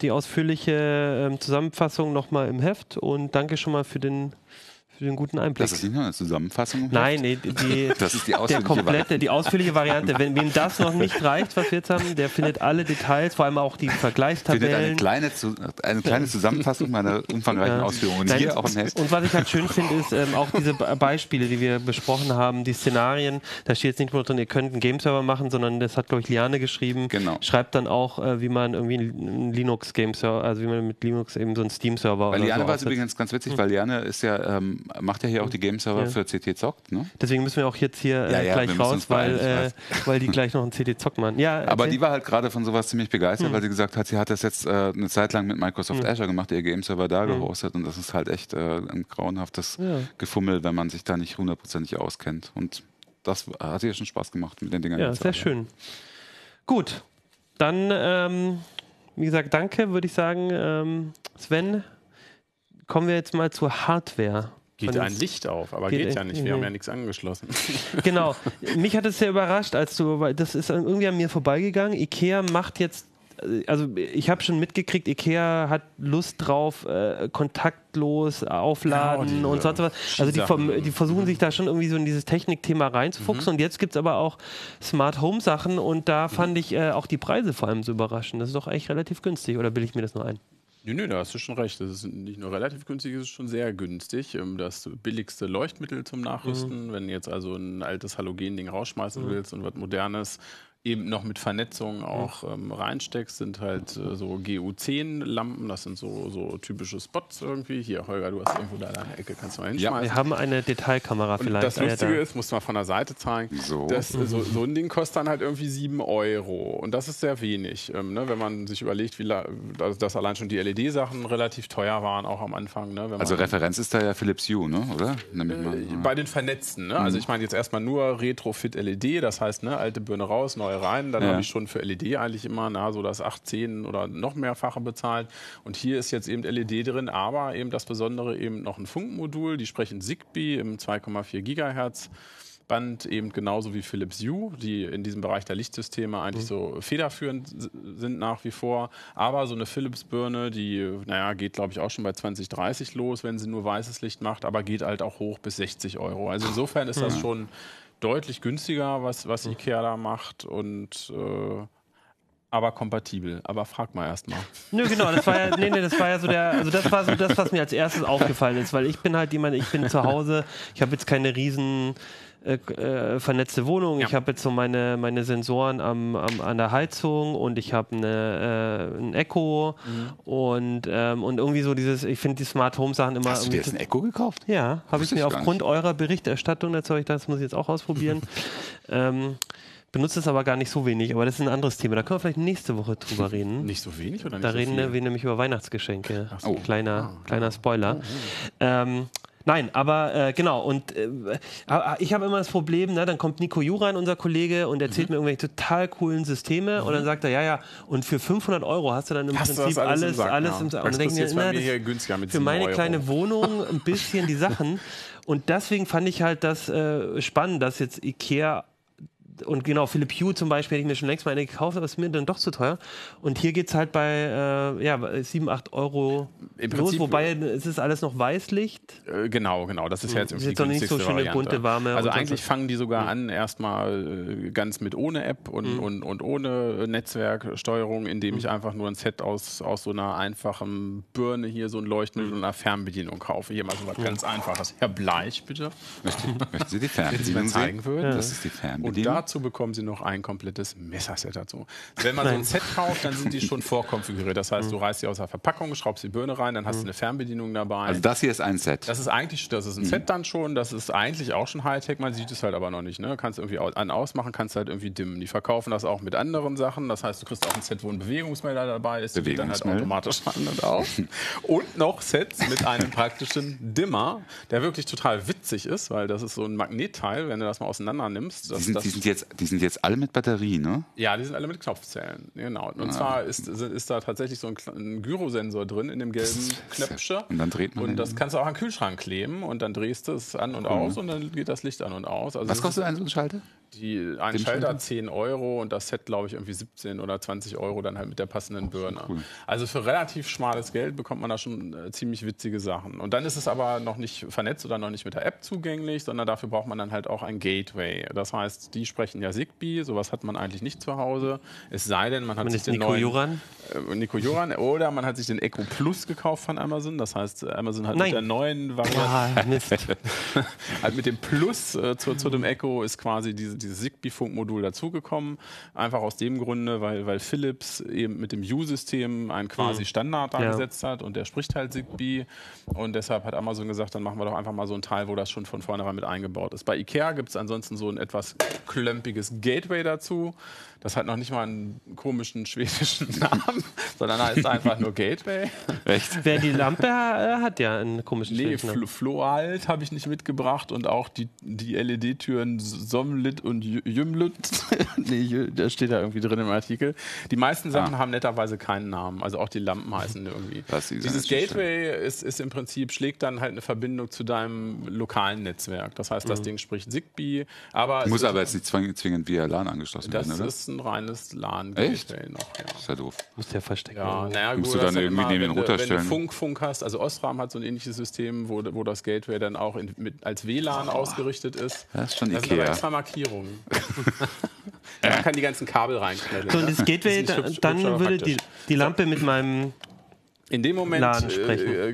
A: die ausführliche ähm, Zusammenfassung nochmal im Heft und danke schon mal für den für den guten Einblick.
C: Das ist nicht nur eine Zusammenfassung.
A: Nein, nee, die, das ist die ausführliche, komplette, Variante. die ausführliche Variante. Wenn wem das noch nicht reicht, was wir jetzt haben, der findet alle Details, vor allem auch die Vergleichstabellen. Findet
C: eine kleine, eine kleine Zusammenfassung meiner umfangreichen ja. Ausführungen Nein, hier auch im Heft.
A: Und was ich halt schön finde, ist ähm, auch diese Beispiele, die wir besprochen haben, die Szenarien. Da steht jetzt nicht nur drin, ihr könnt einen Game-Server machen, sondern das hat, glaube ich, Liane geschrieben.
C: Genau.
A: Schreibt dann auch, äh, wie man irgendwie einen Linux-Game-Server, also wie man mit Linux eben so einen Steam-Server
C: Weil Liane so war es übrigens ganz witzig, hm. weil Liane ist ja, ähm, macht ja hier auch die Game-Server ja. für CT Zockt. Ne?
A: Deswegen müssen wir auch jetzt hier äh, ja, gleich raus, weil, äh, weil die gleich noch einen CT Zock machen. Ja,
C: Aber die war halt gerade von sowas ziemlich begeistert, hm. weil sie gesagt hat, sie hat das jetzt äh, eine Zeit lang mit Microsoft hm. Azure gemacht, ihr Game-Server da hm. gehostet und das ist halt echt äh, ein grauenhaftes Gefummel, wenn man sich da nicht hundertprozentig auskennt. Und das hat ihr schon Spaß gemacht mit den Dingern.
A: Ja, sehr schön. Gut, dann, ähm, wie gesagt, danke, würde ich sagen. Ähm, Sven, kommen wir jetzt mal zur Hardware.
D: Geht ein Licht auf, aber geht, geht ja nicht. Wir haben ja nichts angeschlossen.
A: Genau. Mich hat es sehr überrascht, als du, weil das ist irgendwie an mir vorbeigegangen. Ikea macht jetzt also ich habe schon mitgekriegt, Ikea hat Lust drauf, äh, kontaktlos aufladen ja, und sonst was. Also die, die, versuchen sich da schon irgendwie so in dieses Technikthema reinzufuchsen. Mhm. Und jetzt gibt es aber auch Smart Home Sachen und da fand ich äh, auch die Preise vor allem so überraschend. Das ist doch echt relativ günstig, oder bilde ich mir das nur ein?
D: Nö, nö, da hast du schon recht. Das ist nicht nur relativ günstig, es ist schon sehr günstig. Ähm, das billigste Leuchtmittel zum Nachrüsten. Mhm. Wenn du jetzt also ein altes Halogen-Ding rausschmeißen mhm. willst und was Modernes, eben noch mit Vernetzung auch ähm, reinsteckst, sind halt äh, so GU10-Lampen. Das sind so, so typische Spots irgendwie. Hier, Holger, du hast irgendwo da deine Ecke, kannst du mal hinschmeißen. Ja,
A: wir haben eine Detailkamera
D: und
A: vielleicht.
D: Das Lustige ist, musst du mal von der Seite zeigen, so. Das, mhm. so, so, ein Ding kostet dann halt irgendwie 7 Euro. Und das ist sehr wenig, ähm, ne? wenn man sich überlegt, wie also dass allein schon die LED-Sachen relativ teuer waren, auch am Anfang. Ne?
C: also Referenz ist da ja Philips Hue, ne? oder?
D: Äh, bei den Vernetzten. Ne? Also mhm. Also ich meine jetzt erstmal nur Retrofit LED, das heißt, ne, alte Birne raus, neue rein. Dann ja. habe ich schon für LED eigentlich immer na, so das 8, 10 oder noch mehrfache bezahlt. Und hier ist jetzt eben LED drin, aber eben das Besondere eben noch ein Funkmodul. Die sprechen Zigbee im 2,4 Gigahertz. Band eben genauso wie Philips Hue, die in diesem Bereich der Lichtsysteme eigentlich mhm. so federführend sind nach wie vor. Aber so eine Philips-Birne, die, naja, geht glaube ich auch schon bei 20, 30 los, wenn sie nur weißes Licht macht, aber geht halt auch hoch bis 60 Euro. Also insofern ist das schon deutlich günstiger, was, was Ikea da macht. Und äh, aber kompatibel. Aber frag mal erstmal.
A: Nö, genau, das war ja, nee, nee, das war ja so der, also das war so das, was mir als erstes aufgefallen ist, weil ich bin halt jemand, ich bin zu Hause, ich habe jetzt keine riesen äh, äh, vernetzte Wohnung. Ja. Ich habe jetzt so meine, meine Sensoren am, am, an der Heizung und ich habe eine, äh, ein Echo mhm. und, ähm, und irgendwie so dieses, ich finde die Smart Home Sachen immer.
C: Hast du dir jetzt ein Echo gekauft?
A: Ja, habe ich mir aufgrund eurer Berichterstattung, dazu ich das muss ich jetzt auch ausprobieren. ähm, benutze es aber gar nicht so wenig, aber das ist ein anderes Thema. Da können wir vielleicht nächste Woche drüber reden.
D: Nicht so wenig oder nicht
A: Da
D: so
A: reden
D: viel?
A: wir nämlich über Weihnachtsgeschenke.
D: so.
A: Kleiner,
D: Ah,
A: kleiner Spoiler. Ähm, Nein, aber äh, genau, und äh, ich habe immer das Problem, ne, dann kommt Nico Juran, unser Kollege, und erzählt
D: Mhm.
A: mir irgendwelche total coolen Systeme und dann sagt er, ja, ja, und für 500 Euro hast du dann im
D: Hast
A: Prinzip
D: alles
A: alles,
D: im Sack,
A: alles
D: ja.
A: im Sack. Und dann denke ich mir,
D: hier günstiger mit
A: für
D: 7
A: meine
D: Euro.
A: kleine Wohnung ein bisschen die Sachen. Und deswegen fand ich halt das äh, spannend, dass jetzt Ikea und genau, Philipp Hue zum Beispiel hätte ich mir schon längst mal eine gekauft, aber ist mir dann doch zu teuer. Und hier geht es halt bei äh, ja, 7, 8 Euro
D: Im
A: los,
D: Prinzip-
A: wobei es ist alles noch Weißlicht.
D: Äh, Genau, genau. Das ist ja jetzt
A: Ist
D: irgendwie
A: jetzt noch nicht so schöne,
D: Variante.
A: bunte, warme
D: Also eigentlich
A: so.
D: fangen die sogar an, erstmal äh, ganz mit ohne App und,
A: Mhm.
D: und, und ohne Netzwerksteuerung, indem ich einfach nur ein Set aus, aus so einer einfachen Birne hier, so ein Leuchtmittel
A: Mhm.
D: und einer Fernbedienung kaufe. Hier mal so was ganz Einfaches. Herr Bleich, bitte.
C: Möchten, Sie die
D: Wenn Sie mir
C: Fernbedienung
D: zeigen würden.
C: Das ist die
D: Und
C: Fernbedienung.
D: Dazu bekommen Sie noch ein komplettes Messerset dazu. Wenn man so ein Set kauft, dann sind die schon vorkonfiguriert. Das heißt, du reißt sie aus der Verpackung, schraubst die Birne rein, dann hast du eine Fernbedienung dabei.
C: Also das hier ist ein Set.
D: Das ist eigentlich, das ist ein Set dann schon, das ist eigentlich auch schon Hightech, man sieht es halt aber noch nicht. Ne? Kannst irgendwie an ausmachen, kannst halt irgendwie dimmen. Die verkaufen das auch mit anderen Sachen. Das heißt, du kriegst auch ein Set, wo ein Bewegungsmelder dabei ist, der geht dann halt automatisch an und aus. Und noch Sets mit einem praktischen Dimmer, der wirklich total witzig ist, weil das ist so ein Magnetteil, wenn du das mal auseinander nimmst.
C: Die
D: Das,
C: sind,
D: das,
C: die, sind jetzt, die sind jetzt alle mit Batterie, ne?
D: ja, die sind alle mit Knopfzellen. Genau. Und zwar ist, ist da tatsächlich so ein, ein Gyrosensor drin in dem gelben Knöpfchen.
C: Und dann dreht man
D: Und das kannst du auch an den Kühlschrank kleben und dann drehst du es an und aus und dann geht das Licht an und aus. Also
C: Was kostet ein so ein Schalter?
D: Die, ein
C: den
D: Schalter
C: Schalter?
D: 10 Euro und das Set, glaube ich, irgendwie 17 oder 20 Euro dann halt mit der passenden Birne.
C: cool.
D: Also für relativ schmales Geld bekommt man da schon äh, ziemlich witzige Sachen. Und dann ist es aber noch nicht vernetzt oder noch nicht mit der App zugänglich, sondern dafür braucht man dann halt auch ein Gateway. Das heißt, die sprechen ja Zigbee, sowas hat man eigentlich nicht zu Hause. Es sei denn, man hat
A: Man
D: sich den
A: Nico
D: neuen
A: Juran.
D: äh, Nico Joran oder man hat sich den Echo Plus gekauft von Amazon. Das heißt, äh, Amazon hat
A: Nein.
D: mit der neuen Variante,
A: Ah,
D: halt mit dem Plus äh, zu, zu dem Echo ist quasi diese, dieses Zigbee-Funkmodul dazugekommen. Einfach aus dem Grunde, weil, weil Philips eben mit dem U-System einen quasi Standard da
A: Ja.
D: hat und der spricht halt Zigbee. Und deshalb hat Amazon gesagt, dann machen wir doch einfach mal so ein Teil, wo das schon von vornherein mit eingebaut ist. Bei IKEA gibt es ansonsten so ein etwas klömpiges Gateway dazu. Das hat noch nicht mal einen komischen schwedischen Namen, sondern heißt einfach nur Gateway.
C: Echt?
A: Wer die Lampe äh, hat ja einen komischen
D: Nee,
A: schwedischen Namen.
D: Flo Floalt habe ich nicht mitgebracht und auch die, die LED-Türen Somlit und Jü- Jümlut. nee, da steht da irgendwie drin im Artikel. Die meisten Sachen
C: Ah.
D: haben netterweise keinen Namen. Also auch die Lampen heißen irgendwie.
C: Das ist
D: Dieses Gateway ist, ist im Prinzip, schlägt dann halt eine Verbindung zu deinem lokalen Netzwerk. Das heißt, das Ding spricht Zigbee. Aber
C: Muss
D: ist-
C: aber jetzt nicht zwingend, via LAN angeschlossen
D: das
C: werden, oder?
D: Ein reines
C: Echt?
D: LAN-Gateway noch. Ja.
C: ist ja doof.
A: Muss der verstecken.
D: Ja, naja,
C: Musst
D: gut,
C: du
D: das
C: dann
D: ist
C: irgendwie neben den
D: wenn, du-
C: Router
D: wenn du
C: stellen?
D: Funk, Funk hast, also Osram hat so ein ähnliches System, wo, wo das Gateway dann auch in, mit, als WLAN ausgerichtet ist.
C: Das ist schon
D: Da sind aber
C: Ikea.
D: extra Markierungen. man kann die ganzen Kabel reinknallen.
A: So, und das Gateway,
D: Das
A: dann
D: aber
A: würde die, die Lampe mit meinem
D: In dem Moment äh,
A: sprechen.
D: äh,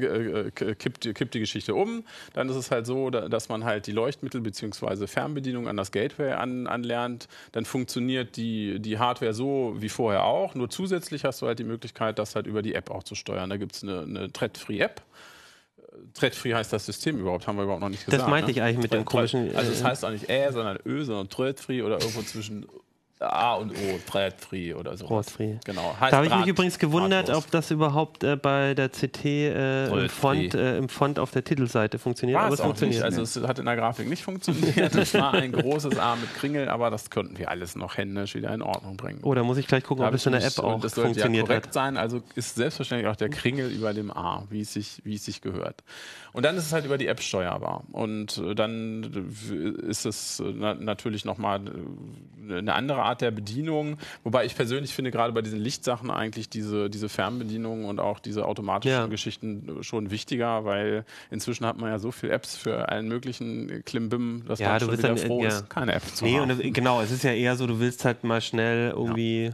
D: äh, kippt, die- kippt die Geschichte um. Dann ist es halt so, da- dass man halt die Leuchtmittel bzw. Fernbedienung an das Gateway an, anlernt. Dann funktioniert die, die Hardware so wie vorher auch. Nur zusätzlich hast du halt die Möglichkeit, das halt über die App auch zu steuern. Da gibt es eine, eine Thread-Free-App. Thread-Free heißt das System überhaupt, haben wir überhaupt noch nicht gesagt.
A: Das meinte
D: ne?
A: ich eigentlich mit dem komischen,
D: Also es
A: äh,
D: heißt auch nicht Ä, sondern Ö, sondern Thread-Free oder irgendwo zwischen A und O, Thread-Free oder so.
A: Thread-free.
D: Genau. Heißt
A: Da habe ich mich übrigens gewundert,
D: drahtlos.
A: ob das überhaupt äh, bei der CT äh, im, Font, äh, im Font auf der Titelseite funktioniert.
D: War
A: aber
D: es
A: funktioniert.
D: nicht. Also es hat in der Grafik nicht funktioniert. Es war ein großes A mit Kringel, aber das könnten wir alles noch händisch wieder in Ordnung bringen.
A: oh, da muss ich gleich gucken, ob
D: Hab
A: es in der App auch
D: das sollte ja
A: funktioniert
D: korrekt
A: hat.
D: sein. Also ist selbstverständlich auch der Kringel über dem A, wie es sich, wie es sich gehört. Und dann ist es halt über die App steuerbar. Und äh, dann äh, ist es äh, na natürlich nochmal eine andere Art der Bedienung. Wobei ich persönlich finde, gerade bei diesen Lichtsachen eigentlich diese, diese Fernbedienung und auch diese automatischen
A: Ja.
D: Geschichten schon wichtiger, weil inzwischen hat man ja so viele Apps für allen möglichen Klimbim, dass
A: Ja,
D: man
A: du
D: schon wieder
A: dann,
D: froh
A: ja.
D: ist, keine App zu
A: Nee,
D: haben.
A: und, äh, genau, es ist ja eher so, du willst halt mal schnell irgendwie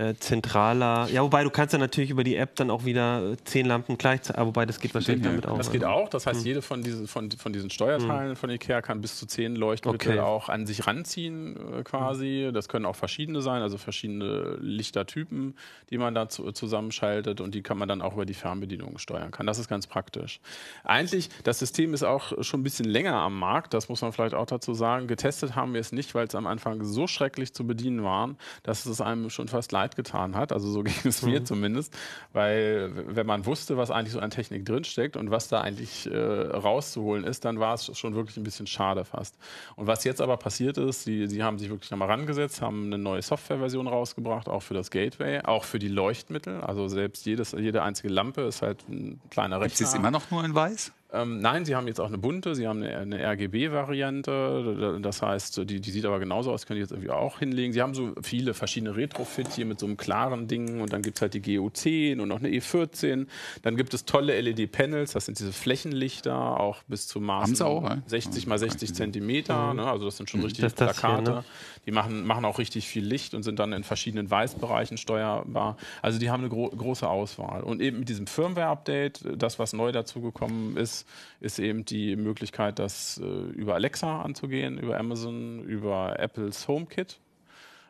A: äh, zentraler. Ja, wobei du kannst ja natürlich über die App dann auch wieder äh, zehn Lampen gleichzeitig, ah, wobei das geht wahrscheinlich damit auch.
D: Das geht auch. Das heißt, hm. jede von diesen, von, von diesen Steuerteilen hm. von Ikea kann bis zu zehn Leuchtmittel okay. auch an sich ranziehen äh, quasi. Das können auch verschiedene sein, also verschiedene Lichtertypen, die man da zu, zusammenschaltet und die kann man dann auch über die Fernbedienung steuern kann. Das ist ganz praktisch. Eigentlich, das System ist auch schon ein bisschen länger am Markt, das muss man vielleicht auch dazu sagen. Getestet haben wir es nicht, weil es am Anfang so schrecklich zu bedienen war, dass es einem schon fast leid getan hat. Also so ging es mir mhm. zumindest, weil wenn man wusste, was eigentlich so an Technik drinsteckt und was da eigentlich äh, rauszuholen ist, dann war es schon wirklich ein bisschen schade fast. Und was jetzt aber passiert ist, sie, sie haben sich wirklich nochmal rangesetzt, haben eine neue Softwareversion rausgebracht, auch für das Gateway, auch für die Leuchtmittel. Also selbst jedes, jede einzige Lampe ist halt ein kleiner Rechner.
C: Gibt es immer noch nur in weiß?
D: Ähm, nein, sie haben jetzt auch eine bunte, sie haben eine, eine RGB-Variante, das heißt, die, die, sieht aber genauso aus, können die jetzt irgendwie auch hinlegen. Sie haben so viele verschiedene Retrofit hier mit so einem klaren Ding und dann gibt es halt die GU10 und noch eine E14. Dann gibt es tolle LED-Panels, das sind diese Flächenlichter, auch bis zu Maßen
C: auch,
D: 60 mal 60 Zentimeter, mhm. ne? also das sind schon richtig Plakate. Hier, ne? Die machen, machen auch richtig viel Licht und sind dann in verschiedenen Weißbereichen steuerbar. Also die haben eine gro große Auswahl. Und eben mit diesem Firmware-Update, das, was neu dazugekommen ist, ist eben die Möglichkeit, das äh, über Alexa anzugehen, über Amazon, über Apples HomeKit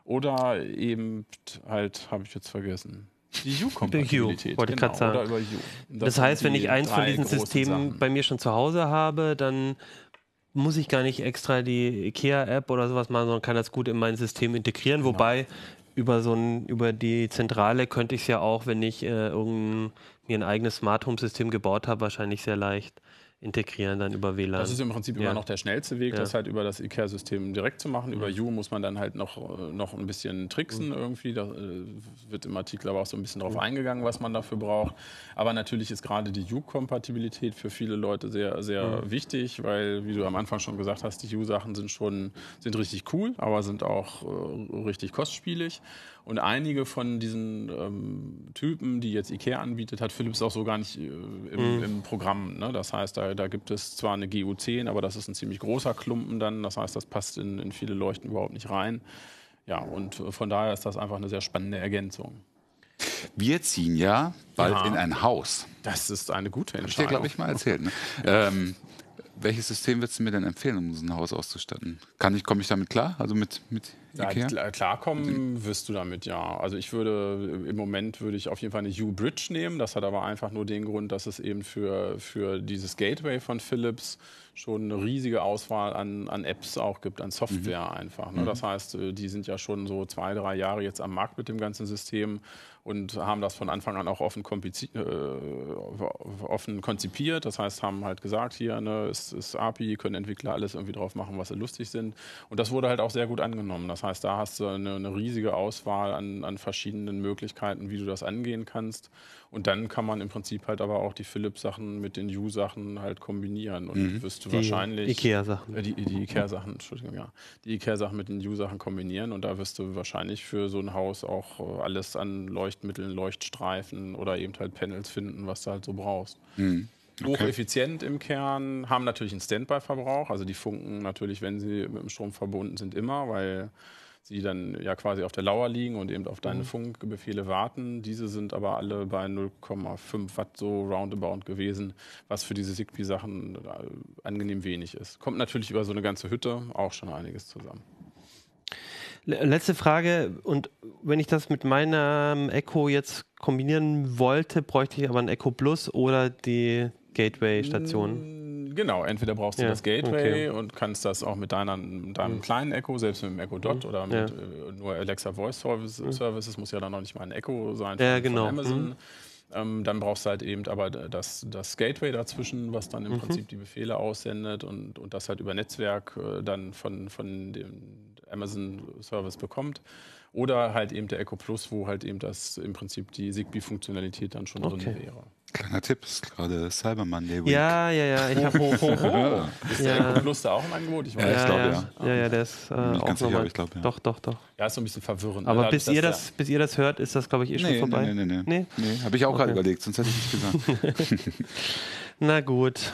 D: oder eben halt, habe ich jetzt vergessen.
A: Die U-Kompatibilität. Wollte genau, sagen. Oder über U. Das, das heißt, wenn ich eins von diesen Systemen Sachen. bei mir schon zu Hause habe, dann muss ich gar nicht extra die IKEA-App oder sowas machen, sondern kann das gut in mein System integrieren. Genau. Wobei über so ein, über die Zentrale könnte ich es ja auch, wenn ich äh, irgendein, mir ein eigenes Smart Home System gebaut habe, wahrscheinlich sehr leicht integrieren dann über WLAN.
D: Das ist im Prinzip ja. immer noch der schnellste Weg, ja. das halt über das IKEA-System direkt zu machen. Über U muss man dann halt noch, noch ein bisschen tricksen mhm. irgendwie. Da äh, wird im Artikel aber auch so ein bisschen drauf mhm. eingegangen, was man dafür braucht. Aber natürlich ist gerade die U-Kompatibilität für viele Leute sehr, sehr mhm. wichtig, weil, wie du am Anfang schon gesagt hast, die U-Sachen sind schon sind richtig cool, aber sind auch äh, richtig kostspielig. Und einige von diesen ähm, Typen, die jetzt IKEA anbietet, hat Philips auch so gar nicht äh, im, mhm. im, Programm. Ne? Das heißt, da, da, gibt es zwar eine GU10, aber das ist ein ziemlich großer Klumpen dann. Das heißt, das passt in, in viele Leuchten überhaupt nicht rein. Ja, und äh, von daher ist das einfach eine sehr spannende Ergänzung.
C: Wir ziehen ja bald ja, in ein Haus.
D: Das ist eine gute Entscheidung. Hab
C: ich dir, glaube ich, mal erzählt. Ne? ähm, welches System würdest du mir denn empfehlen, um so ein Haus auszustatten? Kann ich, komme ich damit klar? Also mit, mit
D: Ja, klarkommen wirst du damit, ja. Also ich würde, im Moment würde ich auf jeden Fall eine U-Bridge nehmen. Das hat aber einfach nur den Grund, dass es eben für, für dieses Gateway von Philips schon eine riesige Auswahl an, an Apps auch gibt, an Software mhm. einfach. Ne? Das mhm. heißt, äh, die sind ja schon so zwei, drei Jahre jetzt am Markt mit dem ganzen System und haben das von Anfang an auch offen, äh, offen konzipiert. Das heißt, haben halt gesagt, hier ne, ist, ist API, können Entwickler alles irgendwie drauf machen, was sie lustig sind. Und das wurde halt auch sehr gut angenommen. Das heißt, da hast du eine, eine riesige Auswahl an, an verschiedenen Möglichkeiten, wie du das angehen kannst. Und dann kann man im Prinzip halt aber auch die Philips-Sachen mit den U-Sachen halt kombinieren. Und mhm. wirst du die wahrscheinlich.
A: Ikea-Sachen.
D: Äh, die, die Ikea-Sachen, Entschuldigung, ja. Die Ikea-Sachen mit den U-Sachen kombinieren. Und da wirst du wahrscheinlich für so ein Haus auch äh, alles an Leuchtmitteln, Leuchtstreifen oder eben halt Panels finden, was du halt so brauchst. Mhm. Okay. Hocheffizient im Kern, haben natürlich einen Standby-Verbrauch. Also die funken natürlich, wenn sie mit dem Strom verbunden sind, immer, weil sie dann ja quasi auf der Lauer liegen und eben auf deine mhm. Funkbefehle warten. Diese sind aber alle bei 0,5 Watt so roundabout gewesen, was für diese Zigbee-Sachen äh, angenehm wenig ist. Kommt natürlich über so eine ganze Hütte auch schon einiges zusammen.
A: Letzte Frage, und wenn ich das mit meinem Echo jetzt kombinieren wollte, bräuchte ich aber ein Echo Plus oder die Gateway-Station?
D: Genau, entweder brauchst du ja, das Gateway okay. und kannst das auch mit deiner, deinem mhm. kleinen Echo, selbst mit dem Echo Dot mhm. oder mit ja. äh, nur Alexa Voice Services, mhm. Services, muss ja dann noch nicht mal ein Echo sein
A: von, ja, genau.
D: von Amazon. Mhm. Ähm, dann brauchst du halt eben aber das, das Gateway dazwischen, was dann im mhm. Prinzip die Befehle aussendet und, und das halt über Netzwerk äh, dann von, von dem Amazon-Service bekommt. Oder halt eben der Echo Plus, wo halt eben das im Prinzip die Zigbee-Funktionalität dann schon okay. drin wäre.
C: Kleiner Tipp, ist gerade Cyber Monday
A: Week. Ja, ja, ja. Ich hab,
D: ho, ho, ho. Ist der ja. Plus da auch im Angebot?
A: Ich weiß. Ja, ich glaube ja. Ja, ja, der ist äh, auch ganz sicher, ich glaube ja. Doch, doch, doch.
D: Ja, ist so ein bisschen verwirrend.
A: Aber ne? bis, ihr das, bis ihr das hört, ist das, glaube ich, eh schon nee, vorbei.
C: Nee, nee, nee. Nee, nee? nee habe ich auch okay. gerade überlegt, sonst hätte ich nicht gesagt.
A: Na gut.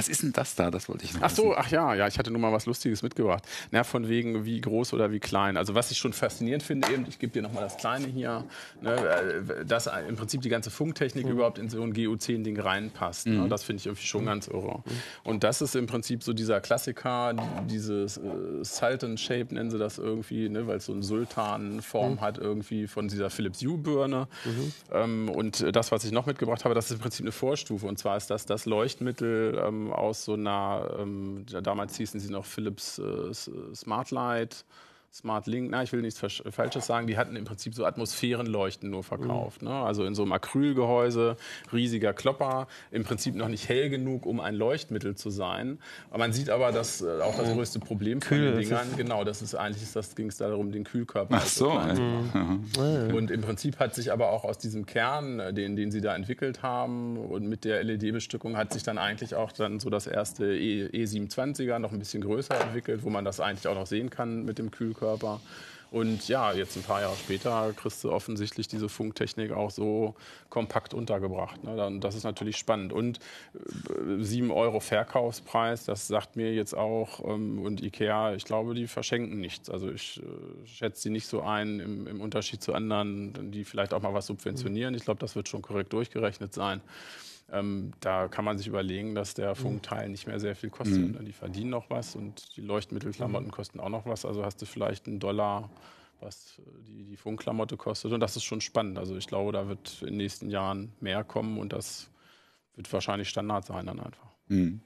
C: Was ist denn das da? Das wollte ich noch
D: Ach so, ach ja, ja, ich hatte nur mal was Lustiges mitgebracht. Na, von wegen wie groß oder wie klein. Also was ich schon faszinierend finde, eben, ich gebe dir noch mal das Kleine hier, ne, äh, dass im Prinzip die ganze Funktechnik mhm. überhaupt in so ein GU10-Ding reinpasst. Ne? Mhm. Das finde ich irgendwie schon ganz irre. Mhm. Und das ist im Prinzip so dieser Klassiker, dieses äh, Sultan Shape nennen sie das irgendwie, ne, weil es so eine Sultan-Form mhm. hat irgendwie von dieser Philips Hue-Birne. Mhm. Ähm, und das, was ich noch mitgebracht habe, das ist im Prinzip eine Vorstufe. Und zwar ist das das Leuchtmittel ähm, aus so einer, ähm, damals hießen sie noch Philips äh, Smartlight. Smart Link, na, ich will nichts Falsches sagen, die hatten im Prinzip so Atmosphärenleuchten nur verkauft. Mhm. Ne? Also in so einem Acrylgehäuse, riesiger Klopper, im Prinzip noch nicht hell genug, um ein Leuchtmittel zu sein. Aber man sieht aber, dass äh, auch das größte Problem von Kühl, den Dingern, genau, das ist eigentlich, das ging es darum, den Kühlkörper
C: Ach so,
D: zu machen. Mhm. Und im Prinzip hat sich aber auch aus diesem Kern, äh, den, den sie da entwickelt haben und mit der LED-Bestückung hat sich dann eigentlich auch dann so das erste e E27er noch ein bisschen größer entwickelt, wo man das eigentlich auch noch sehen kann mit dem Kühlkörper. Körper. Und ja, jetzt ein paar Jahre später kriegst du offensichtlich diese Funktechnik auch so kompakt untergebracht. Ne? Das ist natürlich spannend. Und 7 äh, Euro Verkaufspreis, das sagt mir jetzt auch, ähm, und Ikea, ich glaube, die verschenken nichts. Also ich äh, schätze sie nicht so ein im, im Unterschied zu anderen, die vielleicht auch mal was subventionieren. Ich glaube, das wird schon korrekt durchgerechnet sein. Ähm, da kann man sich überlegen, dass der mhm. Funkteil nicht mehr sehr viel kostet. Mhm. Die verdienen noch was und die Leuchtmittelklamotten mhm. kosten auch noch was. Also hast du vielleicht einen Dollar, was die, die Funkklamotte kostet. Und das ist schon spannend. Also ich glaube, da wird in den nächsten Jahren mehr kommen und das wird wahrscheinlich Standard sein dann einfach. Mhm.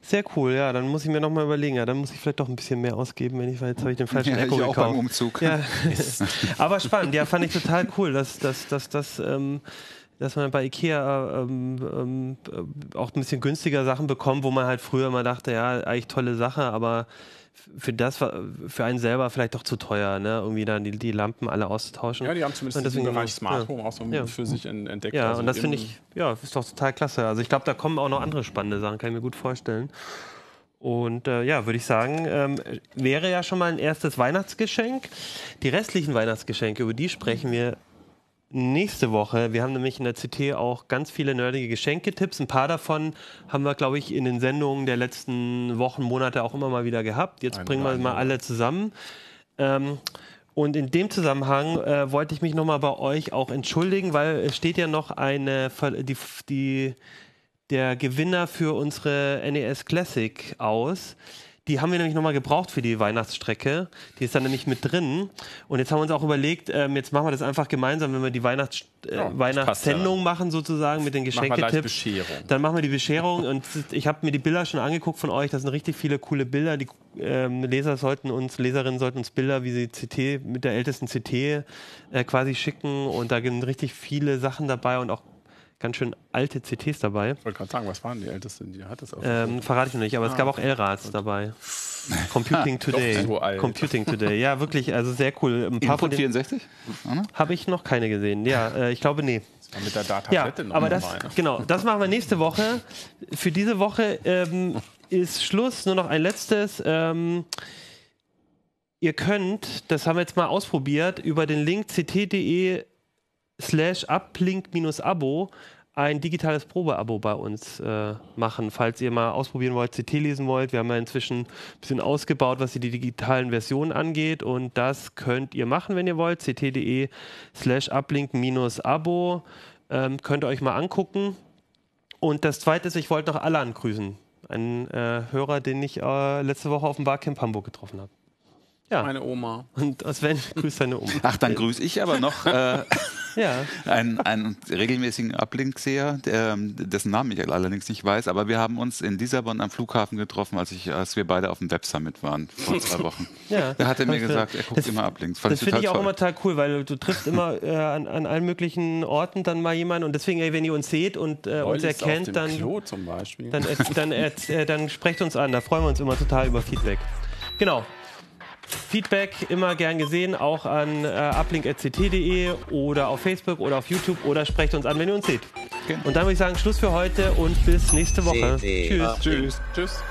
A: Sehr cool, ja. Dann muss ich mir nochmal überlegen. Ja, dann muss ich vielleicht doch ein bisschen mehr ausgeben, wenn ich, weil jetzt habe ich den falschen ja, Echo ich gekauft. Auch beim
C: Umzug.
A: Ja. Aber spannend, ja, fand ich total cool, dass das, dass, dass, ähm, dass man bei Ikea ähm, ähm, äh, auch ein bisschen günstiger Sachen bekommt, wo man halt früher immer dachte, ja, eigentlich tolle Sache, aber für das, für einen selber vielleicht doch zu teuer, ne? irgendwie dann die, die Lampen alle auszutauschen.
D: Ja, die haben zumindest deswegen den Bereich Smart Home ja. auch so ja. für sich entdeckt.
A: Ja, also und das finde ich, ja, ist doch total klasse. Also ich glaube, da kommen auch noch andere spannende Sachen, kann ich mir gut vorstellen. Und äh, ja, würde ich sagen, ähm, wäre ja schon mal ein erstes Weihnachtsgeschenk. Die restlichen Weihnachtsgeschenke, über die sprechen wir nächste Woche. Wir haben nämlich in der CT auch ganz viele nerdige Geschenketipps. Ein paar davon haben wir, glaube ich, in den Sendungen der letzten Wochen, Monate auch immer mal wieder gehabt. Jetzt Ein bringen wir mal alle zusammen. Ähm, und in dem Zusammenhang äh, wollte ich mich nochmal bei euch auch entschuldigen, weil es steht ja noch eine, die, die, der Gewinner für unsere NES Classic aus. Die haben wir nämlich nochmal gebraucht für die Weihnachtsstrecke. Die ist dann nämlich mit drin. Und jetzt haben wir uns auch überlegt, ähm, jetzt machen wir das einfach gemeinsam, wenn wir die Weihnachts äh, ja, Weihnachtssendung ja. machen sozusagen mit den Geschenketipps. Dann machen wir die Bescherung. Und ich habe mir die Bilder schon angeguckt von euch. Das sind richtig viele coole Bilder. Die ähm, Leser sollten uns, Leserinnen sollten uns Bilder, wie sie CT mit der ältesten CT äh, quasi schicken. Und da sind richtig viele Sachen dabei und auch ganz schön alte CTs dabei.
D: Ich wollte gerade sagen, was waren die ältesten, die hat
A: es ähm, Verrate ich noch nicht, aber ah, es gab auch L-Rats dabei. Computing Today. so Computing Today. Ja, wirklich, also sehr cool.
C: Ein paar von 64?
A: Habe ich noch keine gesehen. Ja, äh, ich glaube, nee.
D: Mit der Data
A: ja, aber das, dabei, ne? genau, das machen wir nächste Woche. Für diese Woche ähm, ist Schluss. Nur noch ein letztes. Ähm, ihr könnt, das haben wir jetzt mal ausprobiert, über den Link ct.de slash uplink-abo ein digitales Probeabo bei uns äh, machen, falls ihr mal ausprobieren wollt, CT lesen wollt. Wir haben ja inzwischen ein bisschen ausgebaut, was die digitalen Versionen angeht und das könnt ihr machen, wenn ihr wollt. ct.de slash uplink-abo ähm, könnt ihr euch mal angucken. Und das Zweite ist, ich wollte noch Alan grüßen, einen äh, Hörer, den ich äh, letzte Woche auf dem Barcamp Hamburg getroffen habe.
D: Ja. Meine Oma.
A: Und Sven grüßt deine Oma.
C: Ach, dann grüße ich aber noch äh, ja. einen, einen regelmäßigen Uplink-Seher, dessen Namen ich allerdings nicht weiß, aber wir haben uns in Lissabon am Flughafen getroffen, als, ich, als wir beide auf dem Web Summit waren, vor zwei Wochen. Ja, da hat er mir gesagt, er guckt das, immer Uplinks.
A: das finde ich auch toll. immer total cool, weil du triffst immer äh, an, an, allen möglichen Orten dann mal jemanden und deswegen, wenn ihr uns seht und äh, uns erkennt, dann, dann, dann, äh, dann sprecht uns an. Da freuen wir uns immer total über Feedback. Genau. Feedback immer gern gesehen, auch an äh, uplink.ct.de oder auf Facebook oder auf YouTube oder sprecht uns an, wenn ihr uns seht. Okay. Und dann würde ich sagen, Schluss für heute und bis nächste Woche.
D: Tschüss. Tschüss. Tschüss.